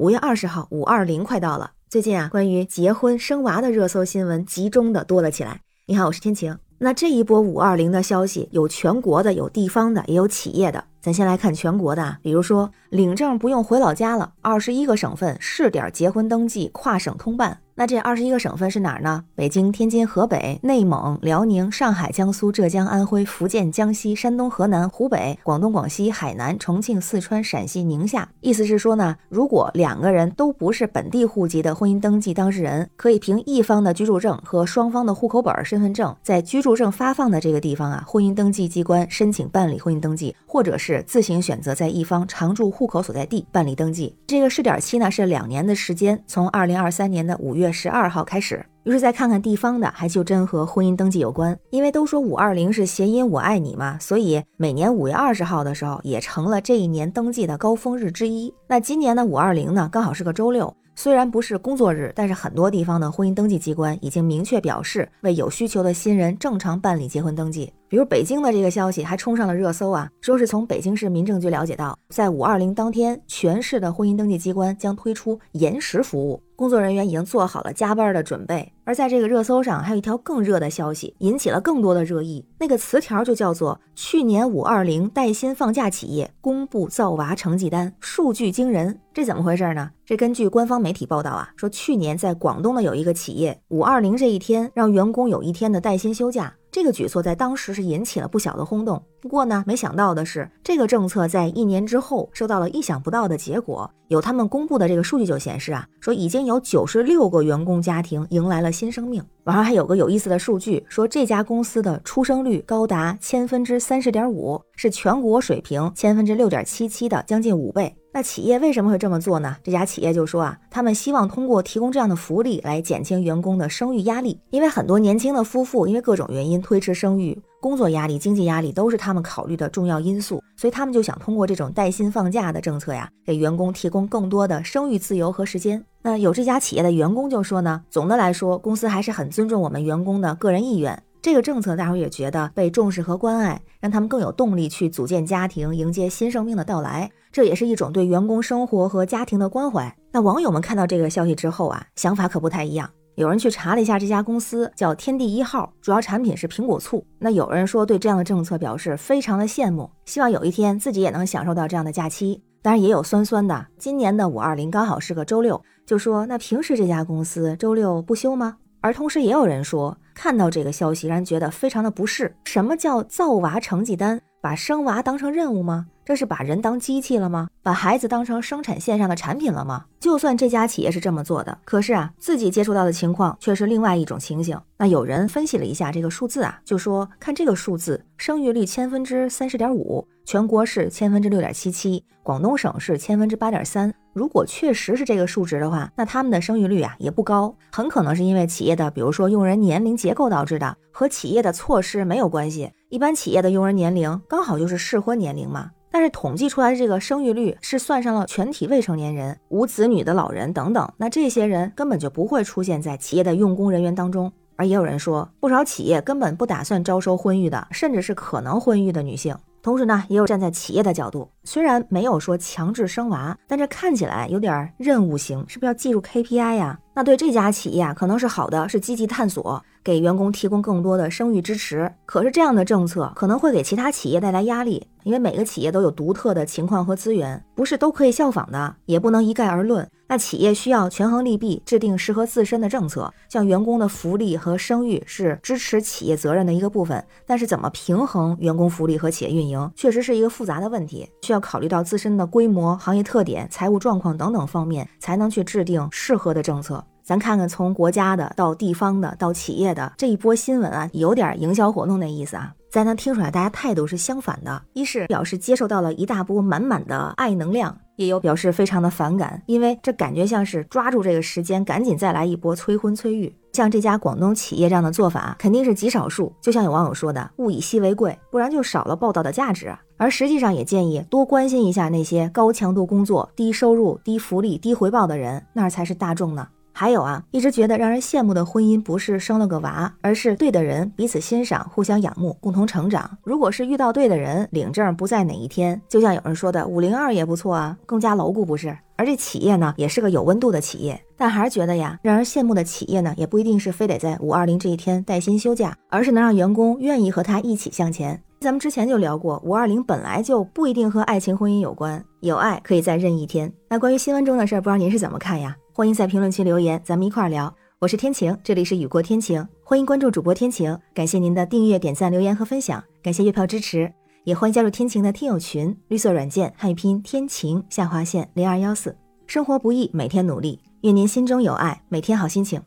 五月二十号，五二零快到了。最近啊，关于结婚生娃的热搜新闻集中的多了起来。你好，我是天晴。那这一波五二零的消息，有全国的，有地方的，也有企业的。咱先来看全国的，比如说领证不用回老家了，二十一个省份试点结婚登记跨省通办。那这二十一个省份是哪儿呢？北京、天津、河北、内蒙、辽宁、上海、江苏、浙江、安徽、福建、江西、山东、河南、湖北、广东、广西、海南、重庆、四川、陕西、宁夏。意思是说呢，如果两个人都不是本地户籍的婚姻登记当事人，可以凭一方的居住证和双方的户口本、身份证，在居住证发放的这个地方啊，婚姻登记机关申请办理婚姻登记，或者是自行选择在一方常住户口所在地办理登记。这个试点期呢是两年的时间，从二零二三年的五月。十二号开始，于是再看看地方的，还就真和婚姻登记有关。因为都说五二零是谐音“我爱你”嘛，所以每年五月二十号的时候也成了这一年登记的高峰日之一。那今年的五二零呢，刚好是个周六。虽然不是工作日，但是很多地方的婚姻登记机关已经明确表示，为有需求的新人正常办理结婚登记。比如北京的这个消息还冲上了热搜啊，说是从北京市民政局了解到，在五二零当天，全市的婚姻登记机关将推出延时服务，工作人员已经做好了加班的准备。而在这个热搜上，还有一条更热的消息，引起了更多的热议。那个词条就叫做“去年五二零带薪放假企业公布造娃成绩单，数据惊人”。这怎么回事呢？这根据官方媒体报道啊，说去年在广东的有一个企业，五二零这一天让员工有一天的带薪休假。这个举措在当时是引起了不小的轰动。不过呢，没想到的是，这个政策在一年之后收到了意想不到的结果。有他们公布的这个数据就显示啊，说已经有九十六个员工家庭迎来了新生命。网上还有个有意思的数据，说这家公司的出生率高达千分之三十点五，是全国水平千分之六点七七的将近五倍。那企业为什么会这么做呢？这家企业就说啊，他们希望通过提供这样的福利来减轻员工的生育压力，因为很多年轻的夫妇因为各种原因推迟生育，工作压力、经济压力都是他们考虑的重要因素，所以他们就想通过这种带薪放假的政策呀，给员工提供更多的生育自由和时间。那有这家企业的员工就说呢，总的来说，公司还是很尊重我们员工的个人意愿。这个政策，大伙也觉得被重视和关爱，让他们更有动力去组建家庭，迎接新生命的到来。这也是一种对员工生活和家庭的关怀。那网友们看到这个消息之后啊，想法可不太一样。有人去查了一下这家公司，叫天地一号，主要产品是苹果醋。那有人说对这样的政策表示非常的羡慕，希望有一天自己也能享受到这样的假期。当然也有酸酸的，今年的五二零刚好是个周六，就说那平时这家公司周六不休吗？而同时也有人说。看到这个消息，让人觉得非常的不适。什么叫造娃成绩单？把生娃当成任务吗？这是把人当机器了吗？把孩子当成生产线上的产品了吗？就算这家企业是这么做的，可是啊，自己接触到的情况却是另外一种情形。那有人分析了一下这个数字啊，就说看这个数字，生育率千分之三十点五，全国是千分之六点七七，广东省是千分之八点三。如果确实是这个数值的话，那他们的生育率啊也不高，很可能是因为企业的，比如说用人年龄结构导致的，和企业的措施没有关系。一般企业的用人年龄刚好就是适婚年龄嘛。但是统计出来的这个生育率是算上了全体未成年人、无子女的老人等等，那这些人根本就不会出现在企业的用工人员当中。而也有人说，不少企业根本不打算招收婚育的，甚至是可能婚育的女性。同时呢，也有站在企业的角度，虽然没有说强制生娃，但这看起来有点任务型，是不是要记住 KPI 呀？那对这家企业啊，可能是好的，是积极探索，给员工提供更多的生育支持。可是这样的政策可能会给其他企业带来压力，因为每个企业都有独特的情况和资源，不是都可以效仿的，也不能一概而论。那企业需要权衡利弊，制定适合自身的政策。像员工的福利和生育是支持企业责任的一个部分，但是怎么平衡员工福利和企业运营，确实是一个复杂的问题，需要考虑到自身的规模、行业特点、财务状况等等方面，才能去制定适合的政策。咱看看从国家的到地方的到企业的这一波新闻啊，有点营销活动那意思啊。咱能听出来，大家态度是相反的，一是表示接受到了一大波满满的爱能量。也有表示非常的反感，因为这感觉像是抓住这个时间，赶紧再来一波催婚催育。像这家广东企业这样的做法，肯定是极少数。就像有网友说的，物以稀为贵，不然就少了报道的价值。而实际上也建议多关心一下那些高强度工作、低收入、低福利、低回报的人，那儿才是大众呢。还有啊，一直觉得让人羡慕的婚姻不是生了个娃，而是对的人彼此欣赏、互相仰慕、共同成长。如果是遇到对的人，领证不在哪一天，就像有人说的五零二也不错啊，更加牢固不是？而这企业呢，也是个有温度的企业。但还是觉得呀，让人羡慕的企业呢，也不一定是非得在五二零这一天带薪休假，而是能让员工愿意和他一起向前。咱们之前就聊过，五二零本来就不一定和爱情婚姻有关，有爱可以在任意天。那关于新闻中的事儿，不知道您是怎么看呀？欢迎在评论区留言，咱们一块儿聊。我是天晴，这里是雨过天晴，欢迎关注主播天晴，感谢您的订阅、点赞、留言和分享，感谢月票支持，也欢迎加入天晴的听友群，绿色软件汉语拼音天晴下划线零二幺四。生活不易，每天努力，愿您心中有爱，每天好心情，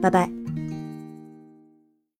拜拜。